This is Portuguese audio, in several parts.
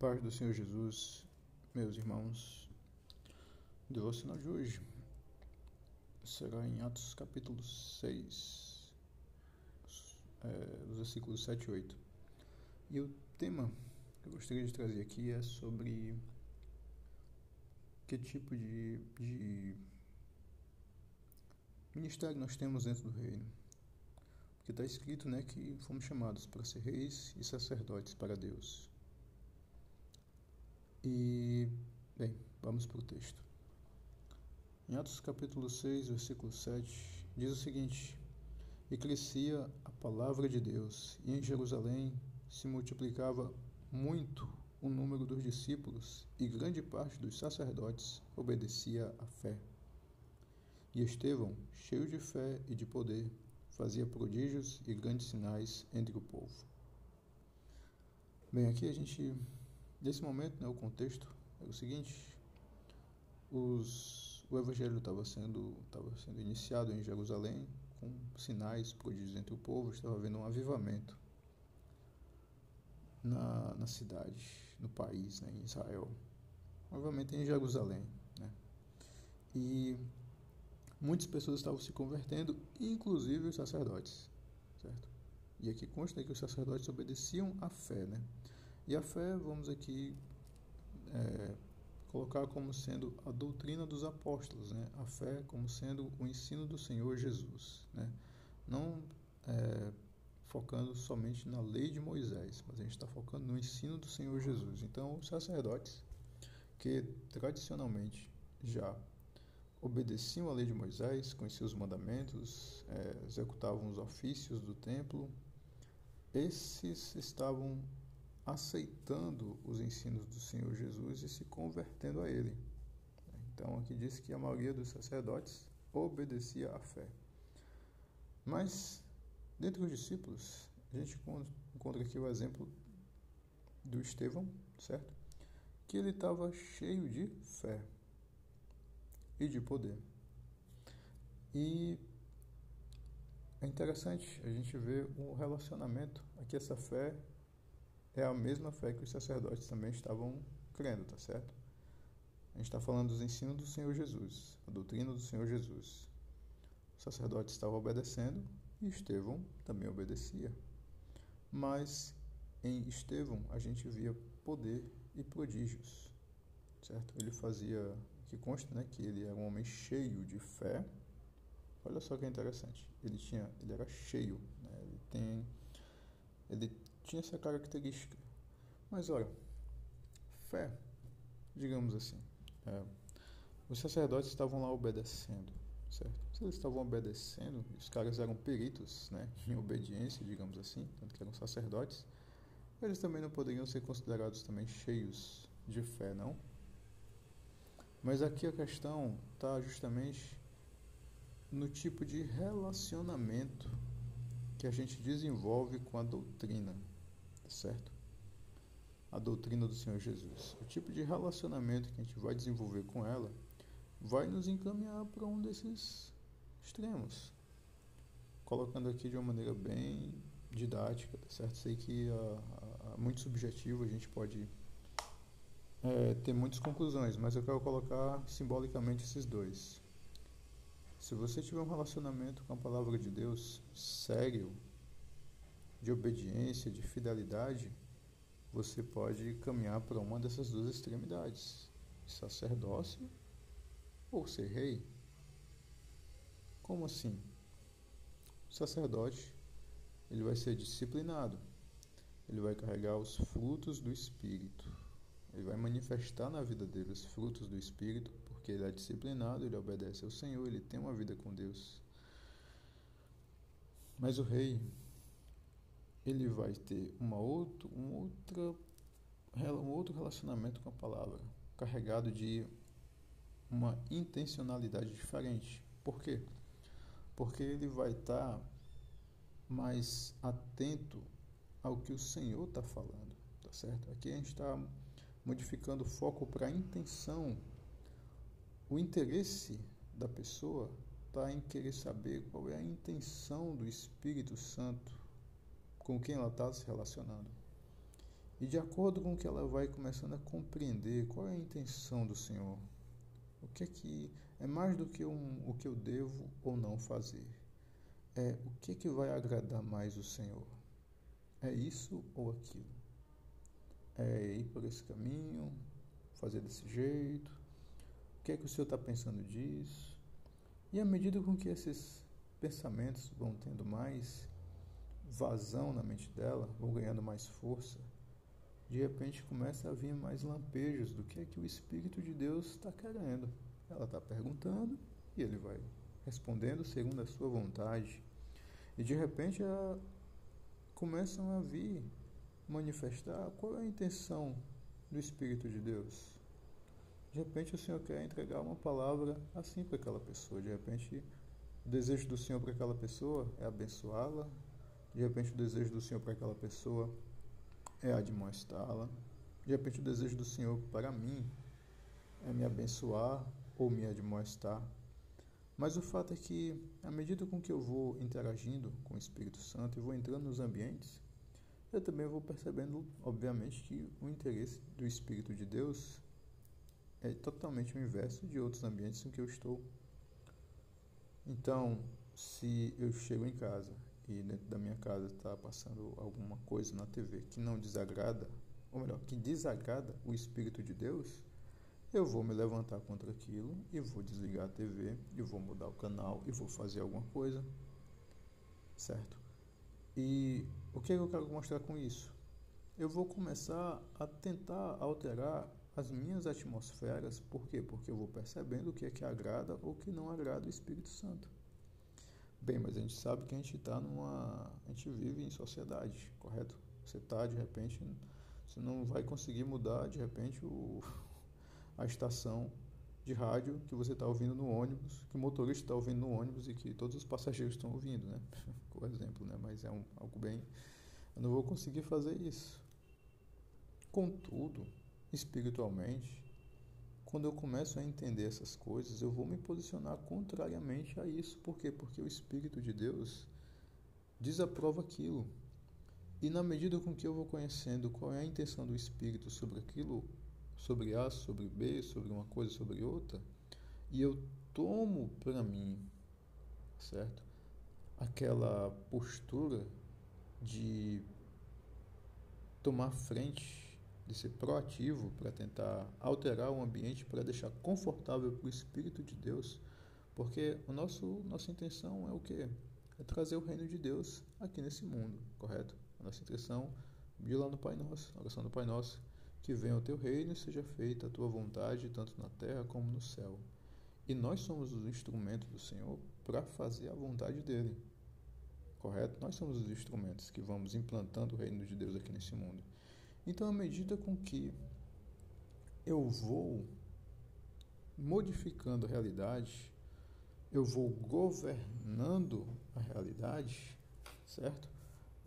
Paz do Senhor Jesus, meus irmãos, devocional de hoje será em Atos capítulo 6, é, os versículos 7 e 8. E o tema que eu gostaria de trazer aqui é sobre que tipo de, de ministério nós temos dentro do reino. Porque está escrito né, que fomos chamados para ser reis e sacerdotes para Deus. E, bem, vamos para o texto. Em Atos capítulo 6, versículo 7, diz o seguinte: E crescia a palavra de Deus, e em Jerusalém se multiplicava muito o número dos discípulos, e grande parte dos sacerdotes obedecia à fé. E Estevão, cheio de fé e de poder, fazia prodígios e grandes sinais entre o povo. Bem, aqui a gente Nesse momento, né, o contexto é o seguinte: os, o evangelho estava sendo, sendo iniciado em Jerusalém, com sinais, prodígios entre o povo, estava havendo um avivamento na, na cidade, no país, né, em Israel. Obviamente em Jerusalém. Né? E muitas pessoas estavam se convertendo, inclusive os sacerdotes. Certo? E aqui consta que os sacerdotes obedeciam à fé. Né? E a fé, vamos aqui é, colocar como sendo a doutrina dos apóstolos, né? a fé como sendo o ensino do Senhor Jesus. Né? Não é, focando somente na lei de Moisés, mas a gente está focando no ensino do Senhor Jesus. Então, os sacerdotes, que tradicionalmente já obedeciam à lei de Moisés, conheciam os mandamentos, é, executavam os ofícios do templo, esses estavam aceitando os ensinos do Senhor Jesus e se convertendo a Ele. Então, aqui diz que a maioria dos sacerdotes obedecia à fé. Mas, dentre os discípulos, a gente encontra aqui o exemplo do Estevão, certo? Que ele estava cheio de fé e de poder. E é interessante a gente ver o relacionamento aqui, essa fé é a mesma fé que os sacerdotes também estavam crendo, tá certo? A gente está falando dos ensinos do Senhor Jesus, a doutrina do Senhor Jesus. Os sacerdotes estavam obedecendo e Estevão também obedecia. Mas em Estevão a gente via poder e prodígios, certo? Ele fazia, que consta, né, que ele era um homem cheio de fé. Olha só que interessante. Ele tinha, ele era cheio, né? ele tem, ele tinha essa característica. Mas olha, fé, digamos assim, é, os sacerdotes estavam lá obedecendo, certo? Se eles estavam obedecendo, os caras eram peritos né, em obediência, digamos assim, tanto que eram sacerdotes, eles também não poderiam ser considerados também cheios de fé, não? Mas aqui a questão está justamente no tipo de relacionamento que a gente desenvolve com a doutrina, certo? A doutrina do Senhor Jesus. O tipo de relacionamento que a gente vai desenvolver com ela vai nos encaminhar para um desses extremos. Colocando aqui de uma maneira bem didática, tá certo? Sei que é muito subjetivo, a gente pode é, ter muitas conclusões, mas eu quero colocar simbolicamente esses dois. Se você tiver um relacionamento com a palavra de Deus sério, de obediência, de fidelidade, você pode caminhar para uma dessas duas extremidades: sacerdócio ou ser rei. Como assim? O sacerdote ele vai ser disciplinado, ele vai carregar os frutos do Espírito, ele vai manifestar na vida dele os frutos do Espírito, porque ele é disciplinado, ele obedece ao Senhor, ele tem uma vida com Deus. Mas o rei, ele vai ter uma outro, um, outra, um outro relacionamento com a palavra, carregado de uma intencionalidade diferente. Por quê? Porque ele vai estar mais atento ao que o Senhor está falando, tá certo? Aqui a gente está modificando o foco para a intenção. O interesse da pessoa está em querer saber qual é a intenção do Espírito Santo com quem ela está se relacionando. E de acordo com que ela vai começando a compreender qual é a intenção do Senhor, o que é que é mais do que um, o que eu devo ou não fazer, é o que é que vai agradar mais o Senhor. É isso ou aquilo? É ir por esse caminho, fazer desse jeito? O que é que o Senhor está pensando disso? E à medida com que esses pensamentos vão tendo mais vazão na mente dela, vão ganhando mais força, de repente começa a vir mais lampejos do que é que o Espírito de Deus está querendo. Ela está perguntando e ele vai respondendo segundo a sua vontade. E de repente começam a vir manifestar qual é a intenção do Espírito de Deus. De repente o Senhor quer entregar uma palavra assim para aquela pessoa. De repente o desejo do Senhor para aquela pessoa é abençoá-la. De repente o desejo do Senhor para aquela pessoa é admoestá-la. De repente, o desejo do Senhor para mim é me abençoar ou me admoestar. Mas o fato é que, à medida com que eu vou interagindo com o Espírito Santo e vou entrando nos ambientes, eu também vou percebendo, obviamente, que o interesse do Espírito de Deus é totalmente o inverso de outros ambientes em que eu estou. Então, se eu chego em casa e dentro da minha casa está passando alguma coisa na TV que não desagrada, ou melhor, que desagrada o Espírito de Deus, eu vou me levantar contra aquilo e vou desligar a TV e vou mudar o canal e vou fazer alguma coisa, certo? E o que, é que eu quero mostrar com isso? Eu vou começar a tentar alterar as minhas atmosferas, por quê? Porque eu vou percebendo o que é que agrada ou que não agrada o Espírito Santo. Bem, mas a gente sabe que a gente está numa. A gente vive em sociedade, correto? Você está, de repente, você não vai conseguir mudar, de repente, o, a estação de rádio que você está ouvindo no ônibus, que o motorista está ouvindo no ônibus e que todos os passageiros estão ouvindo, né? Por exemplo, né? Mas é um, algo bem. Eu não vou conseguir fazer isso. Contudo, espiritualmente, quando eu começo a entender essas coisas, eu vou me posicionar contrariamente a isso. Por quê? Porque o Espírito de Deus desaprova aquilo. E na medida com que eu vou conhecendo qual é a intenção do Espírito sobre aquilo, sobre A, sobre B, sobre uma coisa, sobre outra, e eu tomo para mim, certo? Aquela postura de tomar frente de ser proativo para tentar alterar o ambiente para deixar confortável para o Espírito de Deus, porque o nosso nossa intenção é o que é trazer o reino de Deus aqui nesse mundo, correto? A nossa intenção de lá no Pai Nosso, a oração do Pai Nosso, que venha o teu reino e seja feita a tua vontade tanto na terra como no céu. E nós somos os instrumentos do Senhor para fazer a vontade dele. Correto? Nós somos os instrumentos que vamos implantando o reino de Deus aqui nesse mundo. Então, à medida com que eu vou modificando a realidade, eu vou governando a realidade, certo?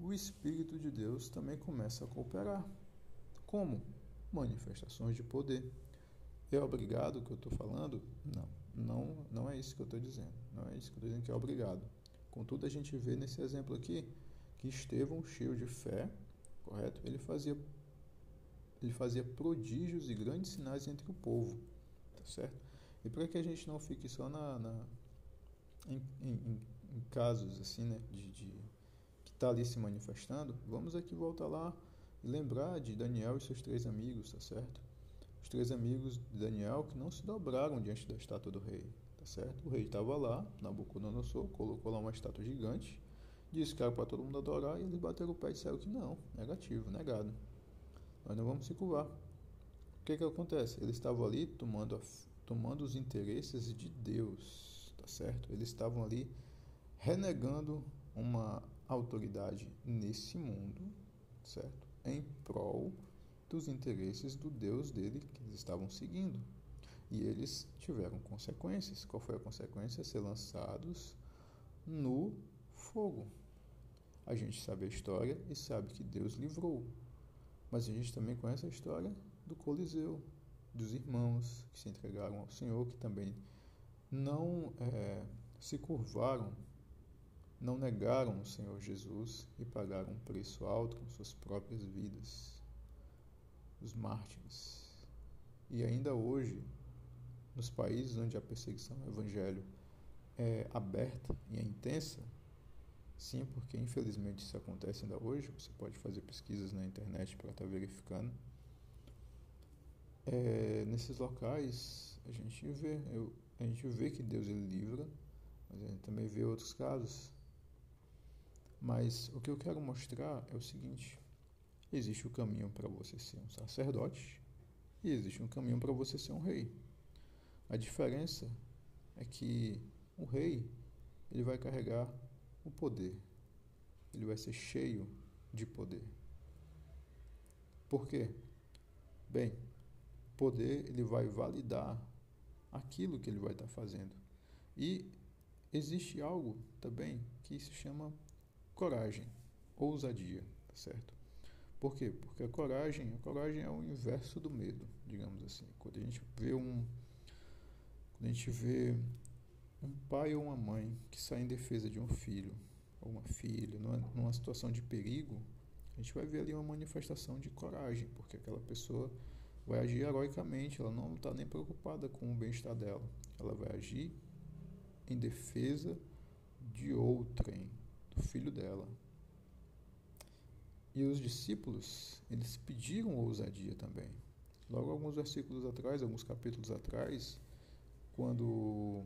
O Espírito de Deus também começa a cooperar. Como? Manifestações de poder. É obrigado que eu estou falando? Não, não, não é isso que eu estou dizendo. Não é isso que eu estou dizendo que é obrigado. Contudo, a gente vê nesse exemplo aqui que Estevão, cheio de fé, correto? Ele fazia ele fazia prodígios e grandes sinais entre o povo, tá certo? E para que a gente não fique só na, na em, em, em, casos assim, né, de, de que está ali se manifestando, vamos aqui voltar lá e lembrar de Daniel e seus três amigos, tá certo? Os três amigos de Daniel que não se dobraram diante da estátua do rei, tá certo? O rei estava lá, Nabucodonosor colocou lá uma estátua gigante, disse que era para todo mundo adorar e eles bateram o pé e disseram que não, negativo, negado. Nós não vamos se curvar. O que que acontece? Eles estavam ali tomando, tomando os interesses de Deus, tá certo? Eles estavam ali renegando uma autoridade nesse mundo, certo? Em prol dos interesses do Deus dele que eles estavam seguindo. E eles tiveram consequências. Qual foi a consequência? Ser lançados no fogo. A gente sabe a história e sabe que Deus livrou. Mas a gente também conhece a história do Coliseu, dos irmãos que se entregaram ao Senhor, que também não é, se curvaram, não negaram o Senhor Jesus e pagaram um preço alto com suas próprias vidas. os mártires. E ainda hoje, nos países onde a perseguição ao evangelho é aberta e é intensa, sim, porque infelizmente isso acontece ainda hoje, você pode fazer pesquisas na internet para estar tá verificando. É, nesses locais a gente vê, eu, a gente vê que Deus ele livra, mas a gente também vê outros casos. Mas o que eu quero mostrar é o seguinte: existe o caminho para você ser um sacerdote e existe um caminho para você ser um rei. A diferença é que o rei ele vai carregar o poder. Ele vai ser cheio de poder. Por quê? Bem, poder ele vai validar aquilo que ele vai estar fazendo. E existe algo também que se chama coragem, ousadia, tá certo? Por quê? Porque a coragem, a coragem é o inverso do medo, digamos assim. Quando a gente vê um quando a gente vê um pai ou uma mãe que sai em defesa de um filho ou uma filha numa, situação de perigo, a gente vai ver ali uma manifestação de coragem, porque aquela pessoa vai agir heroicamente, ela não está nem preocupada com o bem-estar dela, ela vai agir em defesa de outrem, do filho dela. E os discípulos, eles pediram ousadia também. Logo alguns versículos atrás, alguns capítulos atrás, quando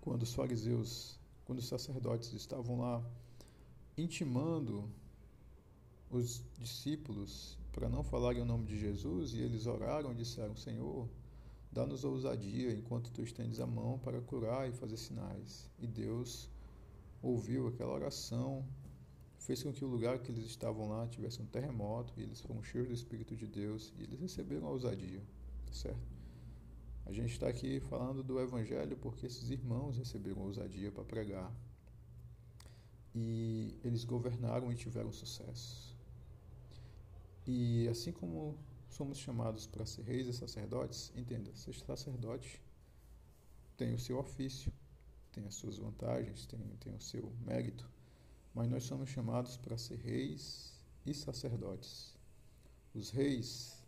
quando os fariseus, quando os sacerdotes estavam lá intimando os discípulos para não falarem o nome de Jesus, e eles oraram e disseram: Senhor, dá-nos ousadia enquanto tu estendes a mão para curar e fazer sinais. E Deus ouviu aquela oração, fez com que o lugar que eles estavam lá tivesse um terremoto, e eles foram cheios do Espírito de Deus, e eles receberam a ousadia, certo? A gente está aqui falando do Evangelho porque esses irmãos receberam ousadia para pregar. E eles governaram e tiveram sucesso. E assim como somos chamados para ser reis e sacerdotes, entenda, ser sacerdote tem o seu ofício, tem as suas vantagens, tem, tem o seu mérito, mas nós somos chamados para ser reis e sacerdotes. Os reis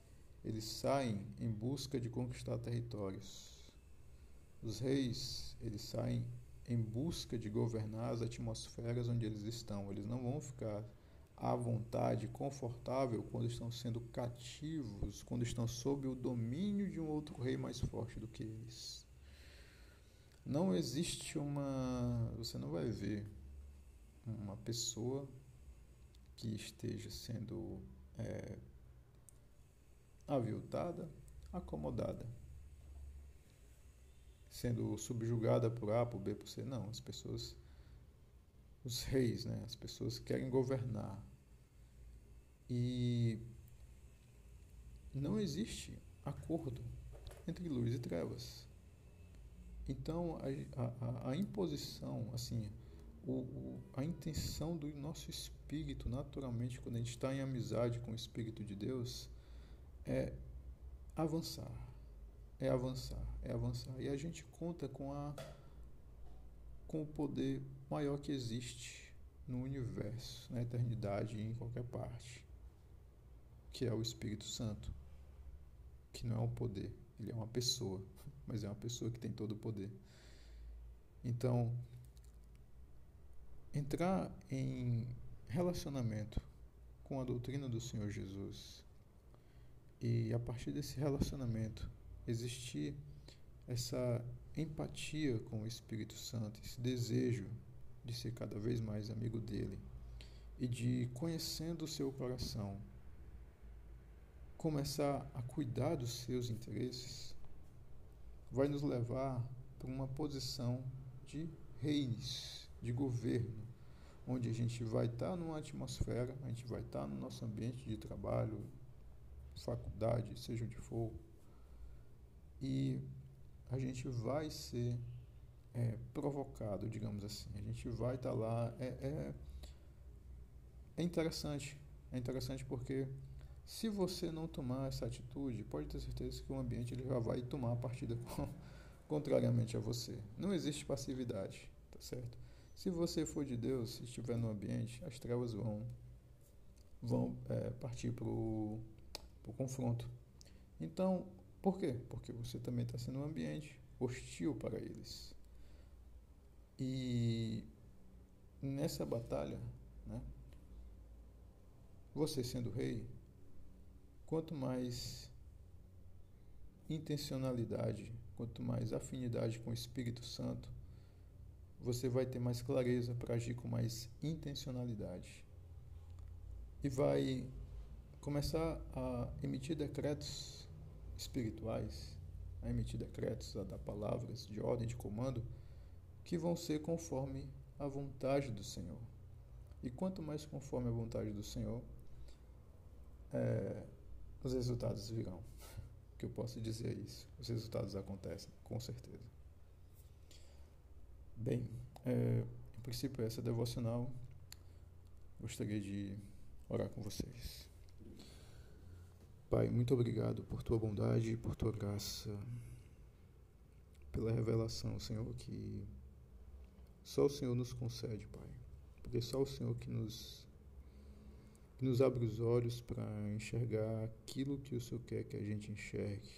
eles saem em busca de conquistar territórios. Os reis, eles saem em busca de governar as atmosferas onde eles estão. Eles não vão ficar à vontade, confortável, quando estão sendo cativos, quando estão sob o domínio de um outro rei mais forte do que eles. Não existe uma. Você não vai ver uma pessoa que esteja sendo é, aviltada, acomodada, sendo subjugada por A, por B, por C. Não, as pessoas, os reis, né, as pessoas querem governar. E não existe acordo entre luz e trevas. Então, a, a, a imposição, assim, o, o, a intenção do nosso espírito, naturalmente, quando a gente está em amizade com o Espírito de Deus, é avançar, é avançar, é avançar. E a gente conta com a com o poder maior que existe no universo, na eternidade e em qualquer parte, que é o Espírito Santo, que não é um poder, ele é uma pessoa, mas é uma pessoa que tem todo o poder. Então, entrar em relacionamento com a doutrina do Senhor Jesus e a partir desse relacionamento existir essa empatia com o Espírito Santo, esse desejo de ser cada vez mais amigo dele e de conhecendo o seu coração começar a cuidar dos seus interesses vai nos levar para uma posição de reis, de governo, onde a gente vai estar numa atmosfera, a gente vai estar no nosso ambiente de trabalho, faculdade, seja onde for, e a gente vai ser é, provocado, digamos assim. A gente vai estar tá lá. É, é, é interessante. É interessante porque se você não tomar essa atitude, pode ter certeza que o ambiente ele já vai tomar a partida contrariamente a você. Não existe passividade, tá certo? Se você for de Deus, se estiver no ambiente, as trevas vão vão é, partir para o confronto. Então, por quê? Porque você também está sendo um ambiente hostil para eles. E nessa batalha, né, você sendo rei, quanto mais intencionalidade, quanto mais afinidade com o Espírito Santo, você vai ter mais clareza para agir com mais intencionalidade. E vai começar a emitir decretos espirituais, a emitir decretos, a dar palavras de ordem, de comando, que vão ser conforme a vontade do Senhor. E quanto mais conforme a vontade do Senhor, é, os resultados virão. Que eu posso dizer é isso. Os resultados acontecem, com certeza. Bem, é, em princípio, essa devocional. Gostaria de orar com vocês. Pai, muito obrigado por tua bondade por tua graça, pela revelação, Senhor, que só o Senhor nos concede, Pai. Porque só o Senhor que nos, que nos abre os olhos para enxergar aquilo que o Senhor quer que a gente enxergue.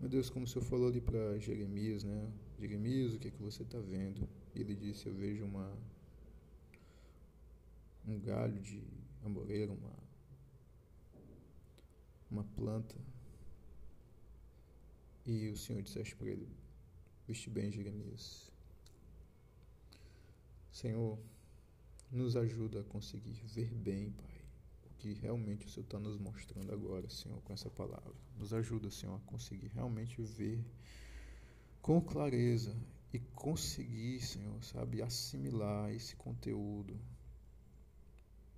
Meu Deus, como o Senhor falou ali para Jeremias, né? Jeremias, o que é que você está vendo? E ele disse: Eu vejo uma um galho de amoreira, uma uma planta. E o Senhor disseste para ele: Viste bem, Jeremias. Senhor, nos ajuda a conseguir ver bem, Pai que realmente o Senhor está nos mostrando agora, Senhor, com essa palavra. Nos ajuda, Senhor, a conseguir realmente ver com clareza e conseguir, Senhor, sabe, assimilar esse conteúdo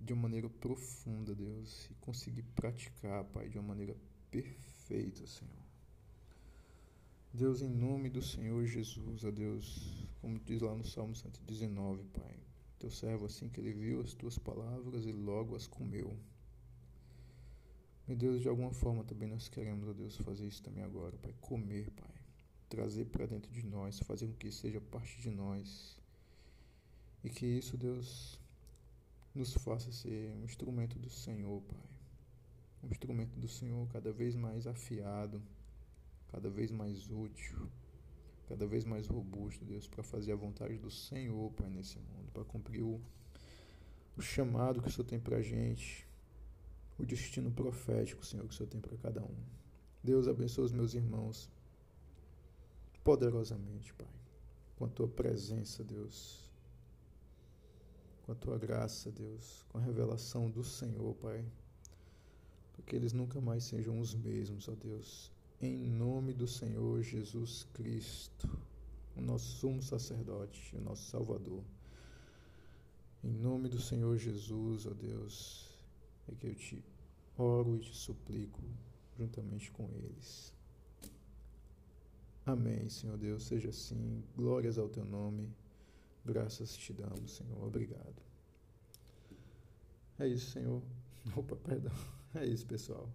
de uma maneira profunda, Deus, e conseguir praticar, Pai, de uma maneira perfeita, Senhor. Deus, em nome do Senhor Jesus, a Deus, como diz lá no Salmo 119, Pai, teu servo, assim que ele viu as tuas palavras, e logo as comeu. Meu Deus, de alguma forma também nós queremos, ó Deus, fazer isso também agora, Pai. Comer, Pai. Trazer para dentro de nós, fazer com que seja parte de nós. E que isso, Deus, nos faça ser um instrumento do Senhor, Pai. Um instrumento do Senhor cada vez mais afiado, cada vez mais útil, cada vez mais robusto, Deus, para fazer a vontade do Senhor, Pai, nesse mundo, para cumprir o, o chamado que o Senhor tem para a gente o destino profético, Senhor, que o Senhor tem para cada um. Deus abençoe os meus irmãos poderosamente, Pai, com a tua presença, Deus, com a tua graça, Deus, com a revelação do Senhor, Pai, para que eles nunca mais sejam os mesmos, ó Deus, em nome do Senhor Jesus Cristo, o nosso sumo sacerdote, o nosso Salvador. Em nome do Senhor Jesus, ó Deus, é que eu te oro e te suplico juntamente com eles. Amém, Senhor Deus, seja assim. Glórias ao teu nome. Graças te damos, Senhor. Obrigado. É isso, Senhor. Opa, perdão. É isso, pessoal.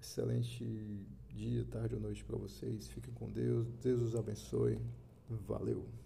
Excelente dia, tarde ou noite para vocês. Fiquem com Deus. Deus os abençoe. Valeu.